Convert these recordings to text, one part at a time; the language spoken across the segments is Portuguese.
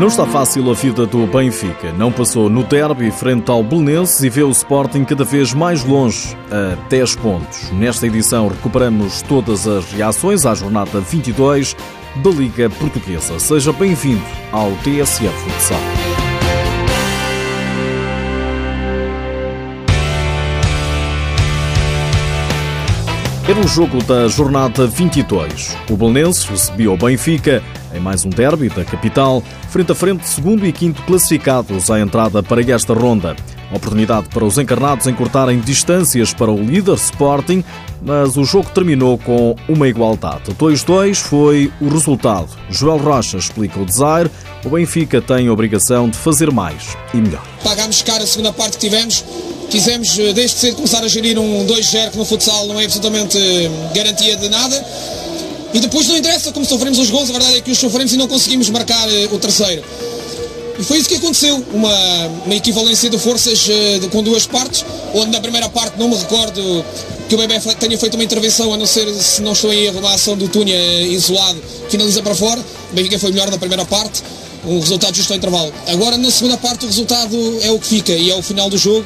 Não está fácil a vida do Benfica. Não passou no derby frente ao Belenenses e vê o Sporting cada vez mais longe, a 10 pontos. Nesta edição recuperamos todas as reações à jornada 22 da Liga Portuguesa. Seja bem-vindo ao TSF Futsal. Era o jogo da jornada 22. O Belenenses recebia o Benfica em mais um derby da capital, frente a frente segundo e quinto classificados à entrada para esta ronda. Oportunidade para os encarnados encurtarem distâncias para o líder Sporting, mas o jogo terminou com uma igualdade. 2-2 foi o resultado. Joel Rocha explica o desire. O Benfica tem a obrigação de fazer mais e melhor. Pagámos caro a segunda parte que tivemos Quisemos eh, desde cedo começar a gerir um 2-0 que no futsal não é absolutamente eh, garantia de nada. E depois não interessa como sofremos os gols, a verdade é que os sofremos e não conseguimos marcar eh, o terceiro. E foi isso que aconteceu, uma, uma equivalência de forças de, com duas partes, onde na primeira parte não me recordo que o Bebé tenha feito uma intervenção, a não ser se não estou em erro, a ação do Tunha isolado, finaliza para fora. O Benfica foi melhor na primeira parte, um resultado justo ao intervalo. Agora na segunda parte o resultado é o que fica e é o final do jogo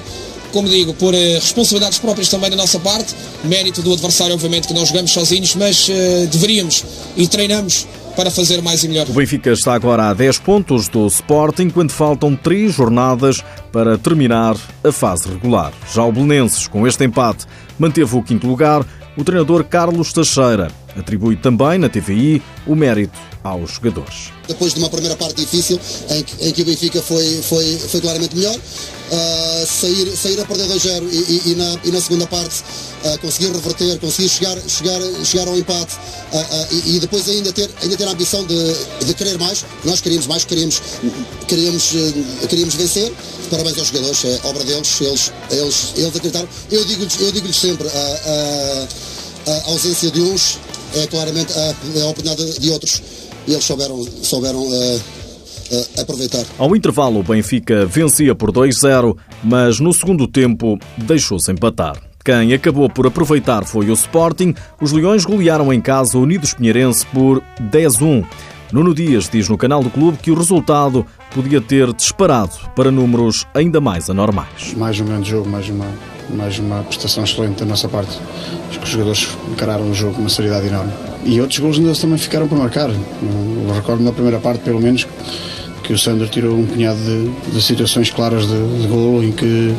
como digo, por eh, responsabilidades próprias também da nossa parte, mérito do adversário, obviamente, que nós jogamos sozinhos, mas uh, deveríamos e treinamos para fazer mais e melhor. O Benfica está agora a 10 pontos do Sporting, quando faltam 3 jornadas para terminar a fase regular. Já o Belenenses, com este empate, manteve o quinto lugar. O treinador Carlos Teixeira atribui também na TVI o mérito aos jogadores. Depois de uma primeira parte difícil, em que, em que o Benfica foi, foi, foi claramente melhor, uh, sair, sair a perder 2-0 e, e, e, na, e na segunda parte uh, conseguir reverter, conseguir chegar, chegar, chegar ao empate uh, e, e, depois ainda ter, ainda ter a ambição de, de querer mais. Nós queríamos mais, queríamos, queríamos, queríamos vencer. Parabéns aos jogadores, é obra deles, eles, eles, eles acreditaram. Eu digo-lhes eu digo sempre, a, a ausência de uns é claramente a, a oportunidade de outros e eles souberam, souberam uh, uh, aproveitar. Ao intervalo, o Benfica vencia por 2-0, mas no segundo tempo deixou-se empatar. Quem acabou por aproveitar foi o Sporting. Os Leões golearam em casa o Unidos Pinheirense por 10-1. Nuno Dias diz no canal do clube que o resultado podia ter disparado para números ainda mais anormais. Mais um grande jogo, mais uma, mais uma prestação excelente da nossa parte. Acho que os jogadores encararam o jogo com uma seriedade enorme. E outros gols ainda também ficaram por marcar. Eu recordo na primeira parte, pelo menos, que o Sandro tirou um punhado de, de situações claras de, de gol em que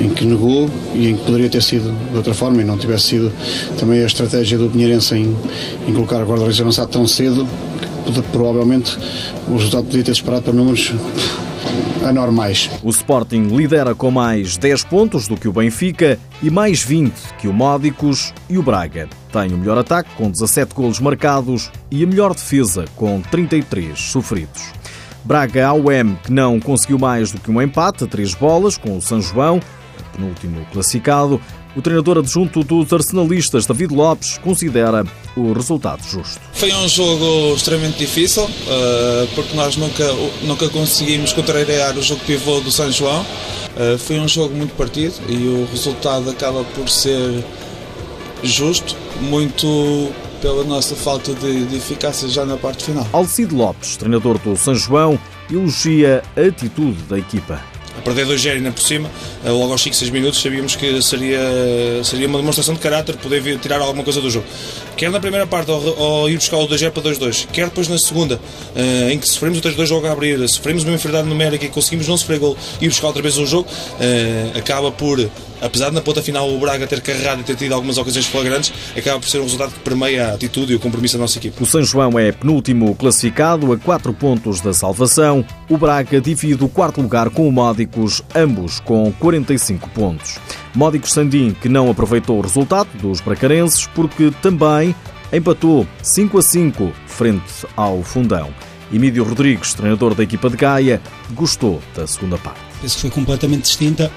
em que negou e em que poderia ter sido de outra forma e não tivesse sido também a estratégia do Pinheirense em, em colocar o guarda-redes avançado tão cedo provavelmente o resultado podia ter disparado para números anormais. O Sporting lidera com mais 10 pontos do que o Benfica e mais 20 que o Módicos e o Braga. Tem o melhor ataque com 17 golos marcados e a melhor defesa com 33 sofridos. Braga AUM que não conseguiu mais do que um empate a três bolas com o São João, penúltimo classificado, o treinador adjunto dos arsenalistas, David Lopes, considera o resultado justo. Foi um jogo extremamente difícil, eh, porque nós nunca, nunca conseguimos contrariar o jogo pivô do São João. Eh, foi um jogo muito partido e o resultado acaba por ser justo, muito pela nossa falta de, de eficácia já na parte final. Alcide Lopes, treinador do São João, elogia a atitude da equipa a perder 2-0 ainda por cima, logo aos 5, 6 minutos, sabíamos que seria, seria uma demonstração de caráter poder vir tirar alguma coisa do jogo. Quer na primeira parte, ao, ao ir buscar o 2-0 para 2-2, quer depois na segunda, uh, em que sofremos o 3-2 jogo a abrir, sofremos uma inferioridade numérica e conseguimos não sofrer gol e ir buscar outra vez o jogo, uh, acaba por apesar de na ponta final o Braga ter carregado e ter tido algumas ocasiões flagrantes, acaba por ser um resultado que permeia a atitude e o compromisso da nossa equipe. O São João é penúltimo classificado a 4 pontos da salvação. O Braga divide o quarto lugar com o Módicos, ambos com 45 pontos. Módicos Sandim, que não aproveitou o resultado dos bracarenses porque também empatou 5 a 5 frente ao Fundão. Emílio Rodrigues, treinador da equipa de Gaia, gostou da segunda parte. Penso que foi completamente distinta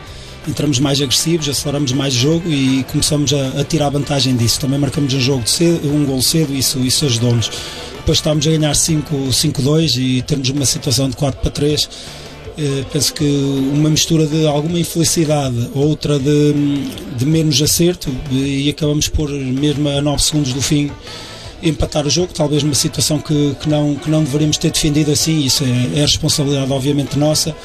entramos mais agressivos, aceleramos mais o jogo e começamos a, a tirar vantagem disso. Também marcamos um jogo cedo, um gol cedo, isso, isso ajudou-nos. Depois estávamos a ganhar 5-2 e temos uma situação de 4 para 3. Eh, penso que uma mistura de alguma infelicidade, outra de, de menos acerto, e acabamos por, mesmo a 9 segundos do fim, empatar o jogo, talvez numa situação que, que, não, que não deveríamos ter defendido assim, isso é, é responsabilidade obviamente nossa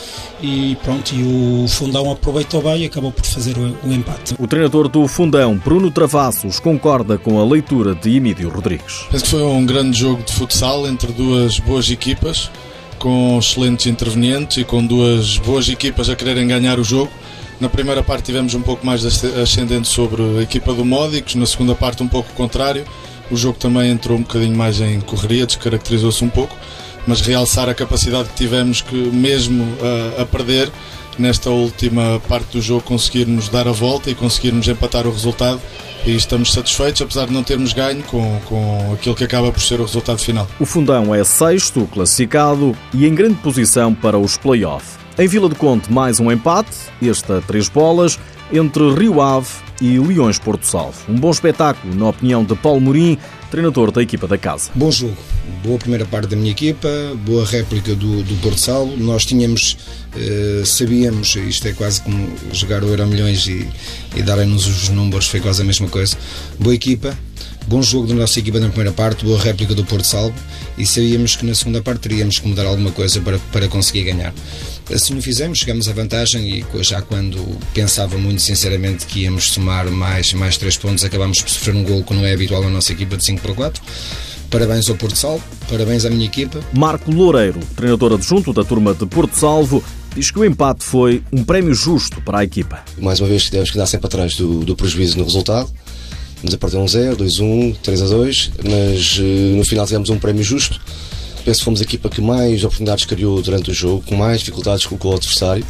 e pronto, e o Fundão aproveitou bem e acabou por fazer o, o empate. O treinador do Fundão, Bruno Travassos, concorda com a leitura de Emílio Rodrigues. Penso que foi um grande jogo de futsal entre duas boas equipas, com excelentes intervenientes e com duas boas equipas a quererem ganhar o jogo. Na primeira parte tivemos um pouco mais ascendente sobre a equipa do Módicos, na segunda parte um pouco contrário. O jogo também entrou um bocadinho mais em correria, descaracterizou-se um pouco, mas realçar a capacidade que tivemos que mesmo a, a perder nesta última parte do jogo conseguirmos dar a volta e conseguirmos empatar o resultado e estamos satisfeitos, apesar de não termos ganho com, com aquilo que acaba por ser o resultado final. O Fundão é sexto classificado e em grande posição para os play-off. Em Vila do Conte, mais um empate, este a três bolas, entre Rio Ave e Leões Porto Salvo. Um bom espetáculo, na opinião de Paulo Morim, treinador da equipa da casa. Bom jogo, boa primeira parte da minha equipa, boa réplica do, do Porto Salvo. Nós tínhamos, eh, sabíamos, isto é quase como jogar o Euro Milhões e, e darem-nos os números, foi quase a mesma coisa. Boa equipa, bom jogo da nossa equipa na primeira parte, boa réplica do Porto Salvo e sabíamos que na segunda parte teríamos que mudar alguma coisa para, para conseguir ganhar. Assim o fizemos, chegamos à vantagem e já quando pensava muito sinceramente que íamos somar mais, mais três pontos, acabámos por sofrer um gol que não é habitual na nossa equipa de 5 para 4. Parabéns ao Porto Salvo, parabéns à minha equipa. Marco Loureiro, treinador adjunto da turma de Porto Salvo, diz que o empate foi um prémio justo para a equipa. Mais uma vez tivemos que dar sempre atrás do, do prejuízo no resultado. Nos apartou um 0, 2-1, 3-2, mas uh, no final tivemos um prémio justo Penso que fomos a equipa que mais oportunidades criou durante o jogo, com mais dificuldades colocou o adversário.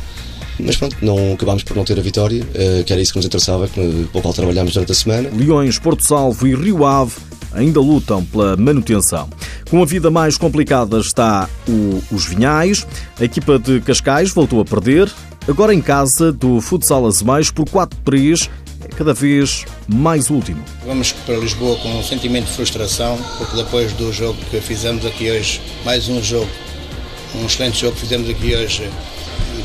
Mas pronto, não acabámos por não ter a vitória, eh, que era isso que nos interessava, pelo qual trabalhámos durante a semana. Leões, Porto Salvo e Rio Ave ainda lutam pela manutenção. Com a vida mais complicada está o, os Vinhais. A equipa de Cascais voltou a perder, agora em casa do Futsal Azemais por 4-3 cada vez mais último. Vamos para Lisboa com um sentimento de frustração, porque depois do jogo que fizemos aqui hoje, mais um jogo, um excelente jogo que fizemos aqui hoje,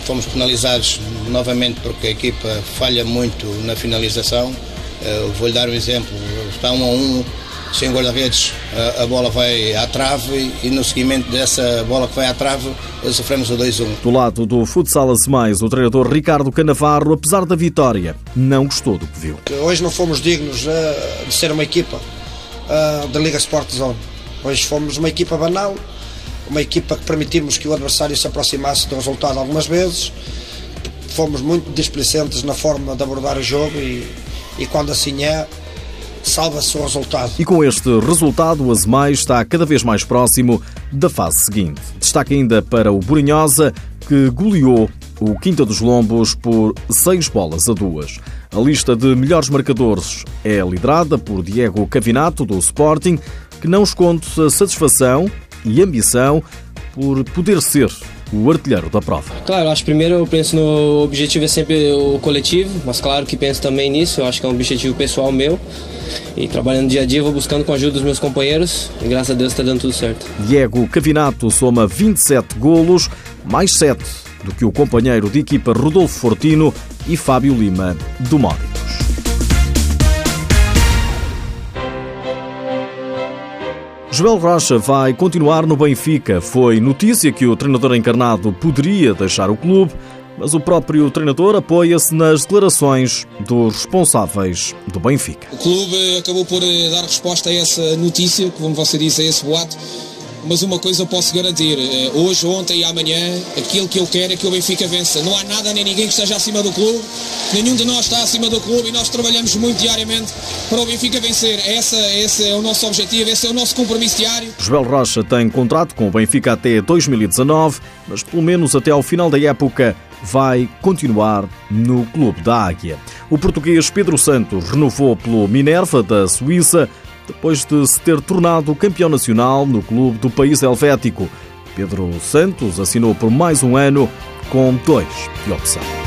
fomos penalizados novamente porque a equipa falha muito na finalização. Vou-lhe dar um exemplo, está um a um, sem guarda-redes, a, a, bola vai à trave e no seguimento dessa bola que vai à trave sofremos o 2-1. Do lado do Futsal Mais, o treinador Ricardo Canavarro, apesar da vitória, não gostou do que viu. Hoje não fomos dignos uh, de ser uma equipa uh, da Liga Sport Zone. Hoje fomos uma equipa banal, uma equipa que permitimos que o adversário se aproximasse do resultado algumas vezes. Fomos muito displicentes na forma de abordar o jogo e, e quando assim é, salva-se o resultado. E com este resultado, o Azemais está cada vez mais próximo da fase seguinte. Destaque ainda para o Burinhosa, que goleou o Quinta dos Lombos por seis bolas a duas. A lista de melhores marcadores é liderada por Diego Cavinato, do Sporting, que não esconde a satisfação e ambição por poder ser o artilheiro da prova. Claro, acho que primeiro eu penso no objetivo é sempre o coletivo, mas claro que penso também nisso, eu acho que é um objetivo pessoal meu. E trabalhando dia a dia, vou buscando com a ajuda dos meus companheiros e graças a Deus está dando tudo certo. Diego Cavinato soma 27 golos, mais 7 do que o companheiro de equipa Rodolfo Fortino e Fábio Lima, do Módicos. Joel Rocha vai continuar no Benfica. Foi notícia que o treinador encarnado poderia deixar o clube mas o próprio treinador apoia-se nas declarações dos responsáveis do Benfica. O clube acabou por eh, dar resposta a essa notícia, como você disse, a esse boato. Mas uma coisa eu posso garantir: eh, hoje, ontem e amanhã, aquilo que eu quero é que o Benfica vença. Não há nada nem ninguém que esteja acima do clube, nenhum de nós está acima do clube e nós trabalhamos muito diariamente para o Benfica vencer. Essa, esse é o nosso objetivo, esse é o nosso compromisso diário. Joel Rocha tem contrato com o Benfica até 2019, mas pelo menos até ao final da época vai continuar no Clube da Águia. O português Pedro Santos renovou pelo Minerva da Suíça depois de se ter tornado campeão nacional no clube do país helvético. Pedro Santos assinou por mais um ano com dois de opção.